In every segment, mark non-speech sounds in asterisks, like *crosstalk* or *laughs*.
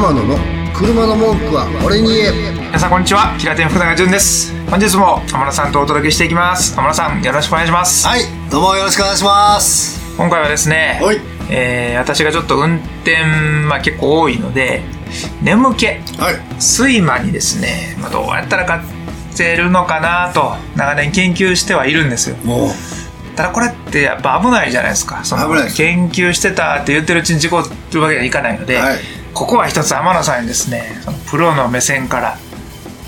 天野の車の文句は俺に言え。皆さんこんにちは。平手福永潤です。本日も天野さんとお届けしていきます。天野さんよろしくお願いします。はいどうもよろしくお願いします。今回はですねはい。えー私がちょっと運転、まあ、結構多いので眠気はい。睡魔にですね、まあ、どうやったら勝てるのかなと長年研究してはいるんですよ。もう。ただこれってやっぱ危ないじゃないですか。その危ない研究してたって言ってるうちに事故るわけにはいかないので、はいここは一つ天野さんにですねそのプロの目線から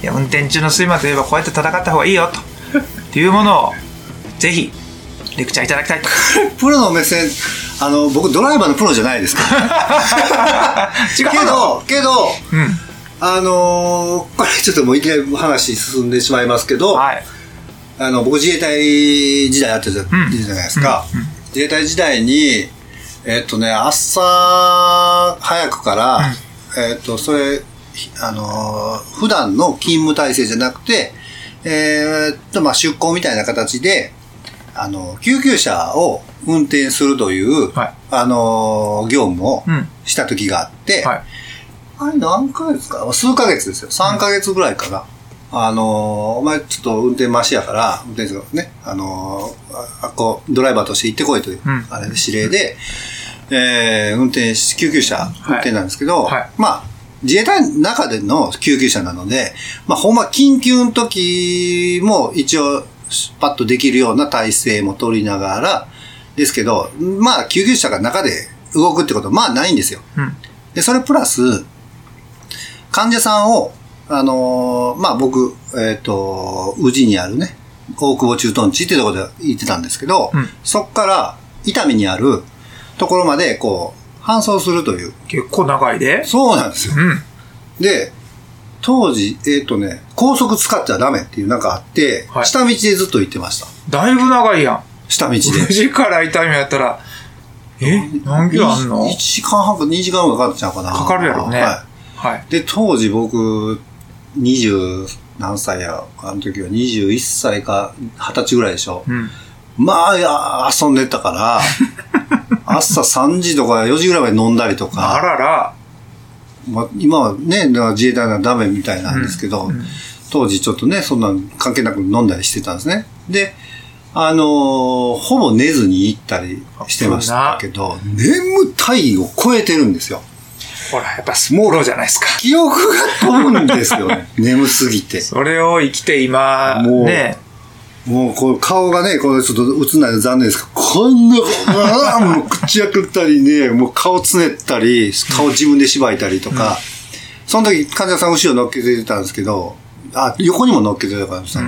いや運転中の睡魔といえばこうやって戦った方がいいよとっていうものをぜひレクチャーいただきたいと。*laughs* プロの目線あの僕ドライバーのプロじゃないですから。*laughs* 違うけのどけどうん。あのーこれちょっともういきなり話進んでしまいますけど、はい。あの僕自衛隊時代やってたじゃん。じゃないですか、自衛隊時代にえっとね朝早くから、えっとそれひあのー普段の勤務体制じゃなくてえーっとまあ出向みたいな形であの救急車を運転するという、はい。あのー業務をうん。した時があって、はい。あれ何ヶ月か？数ヶ月ですよ。3ヶ月ぐらいかな。あのーお前ちょっと運転マシやから、運転手がね、あのーああこう、ドライバーとして行ってこいという、うん。あれで指令で、えー運転し、救急車運転なんですけど、はい。まあ、自衛隊の中での救急車なので、まあ、ほんま緊急の時も一応、パッとできるような体制も取りながら、ですけど、まあ、救急車が中で動くってことは、まあ、ないんですよ。うん。で、それプラス、患者さんを、あのーまあ、僕、えっ、と、宇治にあるね、大久保駐屯地っていうところで行ってたんですけど、うんそっから伊丹にあるところまで、こう、搬送するという。結構長いでそうなんですよ。うんで、当時、えっ、とね、高速使っちゃダメっていうなんかあって、はい下道でずっと行ってました。だいぶ長いやん下道で。9時から痛みやったらえ？何キロあんの ?1 時間半か2時間ぐらいかかっちゃうかな。かかるやろねはい。はいで、当時僕、二十何歳や、あの時は21歳か20歳ぐらいでしょ。うんまあ、遊んでたから、*laughs* 朝3時とか4時ぐらいまで飲んだりとあかららまあ、今はね、自衛隊はダメみたいなんですけど、うん当時ちょっとね、そんな関係なく飲んだりしてたんですね。で、あのーほぼ寝ずに行ったりしてましたけど、眠たいを超えてるんですよ。ほらやっぱスモーロじゃないですか。記憶が飛ぶんですよね。*laughs* 眠すぎて。それを生きて今もうね。もう、こう、顔がね、これちょっと映んないの残念ですけど、こんな、あーもう口開けたりね、もう顔つねったり、顔自分で縛いたりとか、その時患者さん後ろ乗っけてたんですけど、あ、横にも乗っけてたからさ、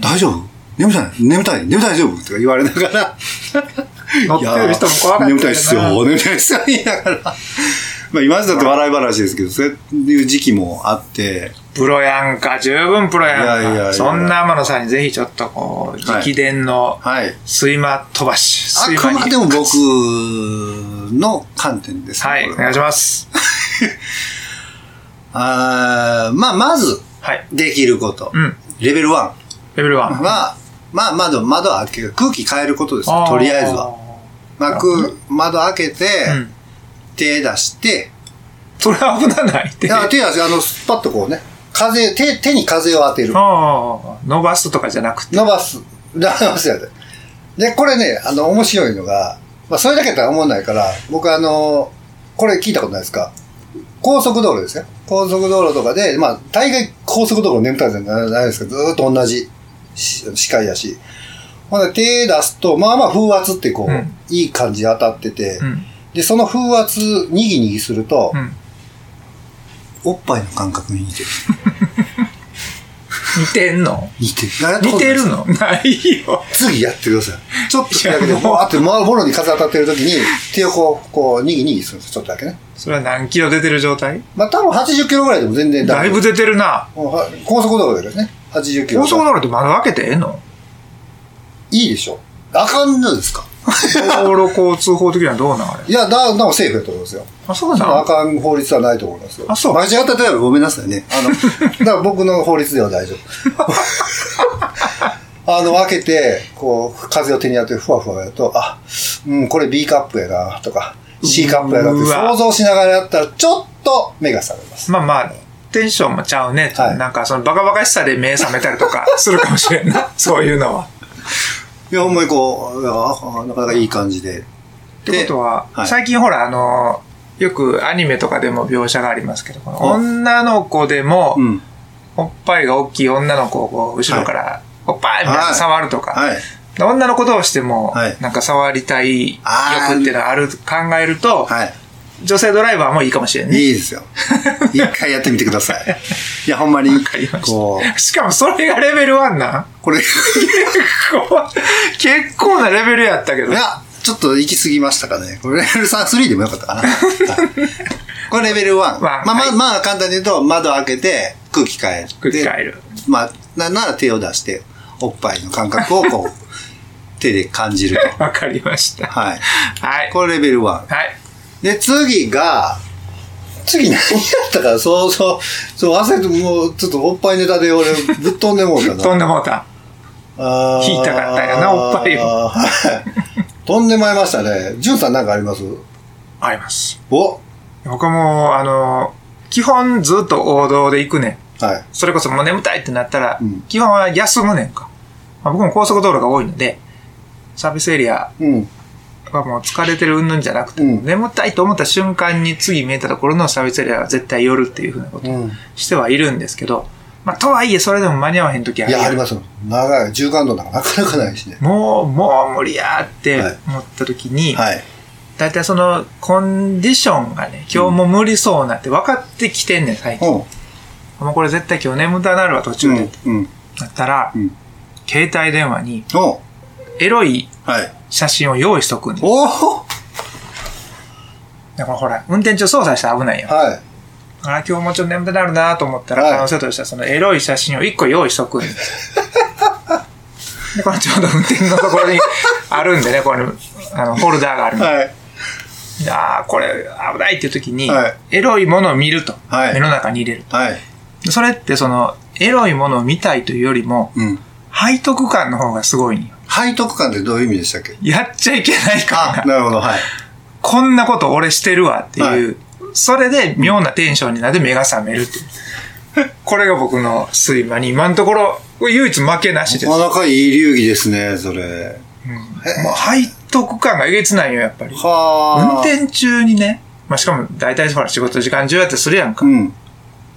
大丈夫？眠たい？眠たい？眠たい大丈夫？とか言われながら、*laughs* 乗ってる人も怖かった眠たいっすよ、眠たいっすよ、言いながら。まあ今だって笑い話ですけど、そういう時期もあって、プロやんか。十分プロやんか。いやいやいや。そんな天野さんにぜひちょっとこうはい。直伝のはい。睡魔飛ばしあく睡魔に。までも僕の観点です、これは。いお願いします。*laughs* あーまあ、まず、はい。できること。うん。レベル1レベル1は、まあ、窓、窓開ける。空気変えることですよ。とりあえずは。まあ、空窓開けて、うん手出して、それ危なないっていや手出して、あの、スパッとこうね、風、手、手に風を当てる。伸ばすとかじゃなくて伸ばす。伸ばすやで。で、これね、あの、面白いのが、まあ、それだけだったら思わないから、僕あの、これ聞いたことないですか？高速道路ですよ。高速道路とかで、まあ、大概高速道路眠たいじゃないですか。ずーっと同じし視界やし。ほんで、手出すと、まあまあ風圧ってこう、うんいい感じで当たってて、うんで、その風圧、にぎにぎすると、うんおっぱいの感覚に似てる。*laughs* 似てんの？似てる。似てるの？ないよ次やってください。ちょっとだけで、もうあって、もろに風当たってる時に、手をこう、こう、にぎにぎするんですちょっとだけね。それは何キロ出てる状態？まあ多分80キロぐらいでも全然だいぶ出てるな高速道路でですね。80キロ。高速道路って窓開けてええの？いいでしょ。あかんのですか？道路交通法的にはどうなんあれ？いや、だ、なんかセーフやと思いますよ。あそうそのあなかん法律はないと思いますよ。あそう間違ったとやらごめんなさいね。あの、*laughs* だから僕の法律では大丈夫。*laughs* あの、開けて、こう、風を手に当ててふわふわやると、あ、うん、これ B カップやな、とか、C カップやなって想像しながらやったら、ちょっとと目が覚めます。まあまあ、テンションもちゃうね。はいなんかそのバカバカしさで目覚めたりとかするかもしれんな。*laughs* そういうのは。いや、ほんまにこう、なかなかいい感じで。ってことは、はい最近ほら、あの、よくアニメとかでも描写がありますけど、この女の子でも、うん。おっぱいが大きい女の子をこう後ろから、おっぱいみたいなはい触るとか、はい。女の子同士でもはい、なんか触りたい欲っていうのがある、考えると、はい。女性ドライバーもいいかもしれんね。いいですよ。一回やってみてください。いや、ほんまにわかりま、こう、した。しかもそれがレベル1なん？これ、い結構、結構なレベルやったけど。や、ちょっと行き過ぎましたかね。これレベル3、3でもよかったかな。は *laughs* いこれレベル1。ワンまあまあ、はいまあ、簡単に言うと、窓開けて、空気変えて。空気変える。まあ、なんなら手を出して、おっぱいの感覚をこう、*laughs* 手で感じると。わかりました。はい。はい。これレベル1。はい。で、次が、次何やったか、そうそう、そう、忘れて、もう、ちょっとおっぱいネタで俺、ぶっ飛んでもうたな。飛んでもうた。あー引いたかったよなおっぱいをはい。飛んでまいりましたね。ジュンさんなんかあります？あります。お僕はもう、あの、基本ずっと王道で行くねん。はい。それこそもう眠たいってなったら、うん基本は休むねんか。まあ、僕も高速道路が多いので、サービスエリアうん。はもう疲れてる云々じゃなくて、うん眠たいと思った瞬間に次見えたところのサービスエリアは絶対寄るっていうふうなことをうん。してはいるんですけど、まあ、とはいえそれでも間に合わへん時あるやんいや、ありますよ。長い。中間道なんかなかなかないしね。もう、もう無理やってはい思った時に、はい。だいたいそのコンディションがね、今日も無理そうなって分かってきてんねん、最近。うん。もうこれ絶対今日眠たなるわ、途中で。うん。うん。だったら、うん携帯電話におエロいはい。写真を用意しとくんで。おおだからほら、運転中操作したら危ないやん。はい。あ今日もうちょっと眠たなるなと思ったら、はい可能性としてはそのエロい写真を1個用意しとくんで。で、これちょうど運転のところにあるんでね、これ、あの、ホルダーがあるんで。はい。ああ、これ危ないっていう時に、はいエロいものを見ると、はい目の中に入れるはい。と。それってその、エロいものを見たいというよりも、うん。背徳感の方がすごいんよ。背徳感ってどういう意味でしたっけ？やっちゃいけない感あ、が、なるほど。はい。こんなこと俺してるわっていう、それで妙なテンションになって目が覚めるっていう。これが僕の睡魔に今のところ、唯一負けなしです。なかなかいい流儀ですね、それ。もう背徳感がえげつないよ、やっぱり。はあ。運転中にね、まあ、しかも大体ほら仕事時間中やってするやんか。うん。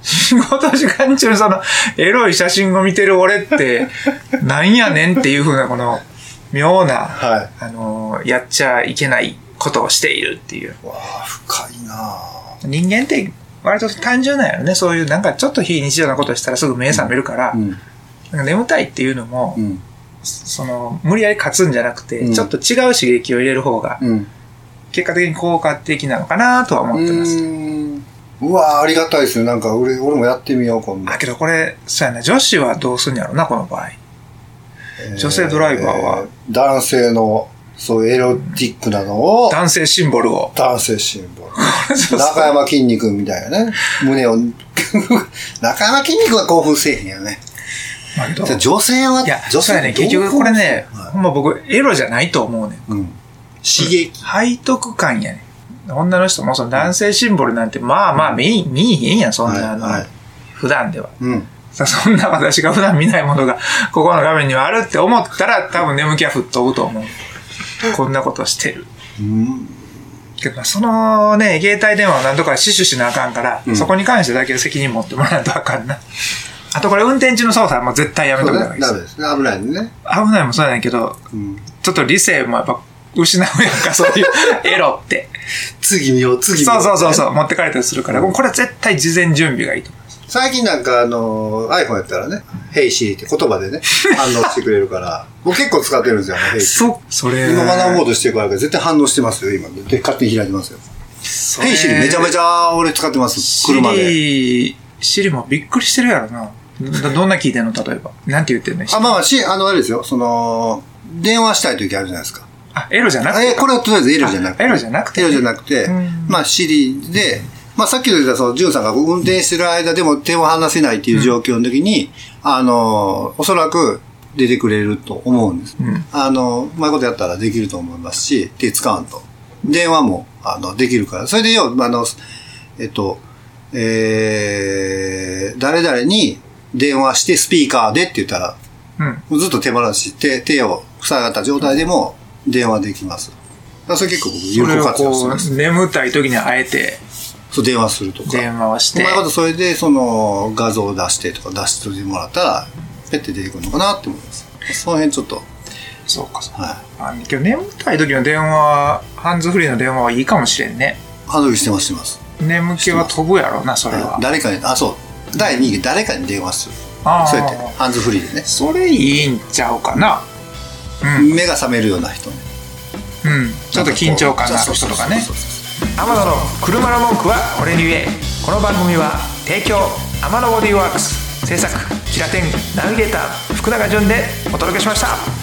仕事時間中にそのエロい写真を見てる俺ってなんやねんっていうふうなこの妙な、はい。あのーやっちゃいけないことをしているっていう。わあ、深いなあ人間って割と単純なんやろね。そういうなんかちょっと非日常なことしたらすぐ目覚めるから、うん。なんか眠たいっていうのも、うん。その無理やり勝つんじゃなくて、うんちょっと違う刺激を入れる方がうん。結果的に効果的なのかなとは思ってます。うわあ、ありがたいですよ。なんか俺、俺もやってみよう、今度あ、。けどこれ、そうやな、女子はどうすんやろな、この場合。女性ドライバーはえー男性の、そういうエロティックなのを、男性シンボルを。男性シンボル。*laughs* そうそう中山筋肉みたいなね。胸を、*laughs* 中山筋肉は興奮せえへんよね。まあ女性は、いや、女性そうやね、結局これね、はいほんま僕、エロじゃないと思うねん。うん。刺激。背徳感やねん。女の人もその男性シンボルなんて、まあまあ見、見えへんやん、そんな、あの、はいはい普段では。うん。さそんな私が普段見ないものが、ここの画面にはあるって思ったら、多分眠気は吹っ飛ぶと思う。こんなことしてる。うん。けど、そのね、携帯電話を何とか死守しなあかんから、うんそこに関してだけ責任持ってもらわないとあかんな。あとこれ運転中の操作はもう絶対やめとく方がいいです。ダメですね。危ないね。危ないもそうなんやけど、うん。ちょっと理性もやっぱ失うやんか、そういう *laughs* エロって。次見よう、次見よ。そうそうそうそう、持ってかれたりするから、これは絶対事前準備がいいと思います。最近なんかあの、iPhone やったらね、Hey Siri って言葉でね、*laughs* 反応してくれるから、僕結構使ってるんですよ、ね、Hey Siri。そ、それ。今学ぼうとしてるから絶対反応してますよ、今。で、勝手に開いてますよ。それ Hey Siri めちゃめちゃ俺使ってます、車シで。リ、シリもびっくりしてるやろな。どどんな聞いてんの例えば。なんて言ってんのあ、まあまあ、し、あの、あれですよ、その、電話したい時あるじゃないですか。あ、エロじゃなくて。え、これはとりあえずエロじゃなくて。あエロじゃなくてエロじゃなくてうん、まあ、シリで、まあ、さっき言った、その、ジュンさんが運転してる間でも手を離せないっていう状況の時に、あの、おそらく出てくれると思うんです。うん。あの、うまいことやったらできると思いますし、手使わんと。電話も、あの、できるから。それでよ、あの、えっと、えー、誰々に電話してスピーカーでって言ったら、うん。ずっと手放し、手、手を塞がった状態でも電話できます。それ結構僕有効活用す。う、眠たい時にあえてそう、電話するとか。電話をしてうまい、ことそれでその画像を出してとか出してもらったら、ペッて出てくるのかなって思います。その辺ちょっと、そうかそうか。はい。あけど眠たい時の電話、ハンズフリーの電話はいいかもしれんね。ハンドルしてます、してます。眠気は飛ぶやろな、それは。誰かに、あ、そう。第2位、誰かに電話する。ああそうやって、ハンズフリーでね。それいいんちゃうかな。うん。目が覚めるような人ね。うん。ちょっと緊張感のある人とかね天野の車の文句は俺に言えこの番組は提供天野ボディーワークス制作キラテンナビゲーター福永潤でお届けしました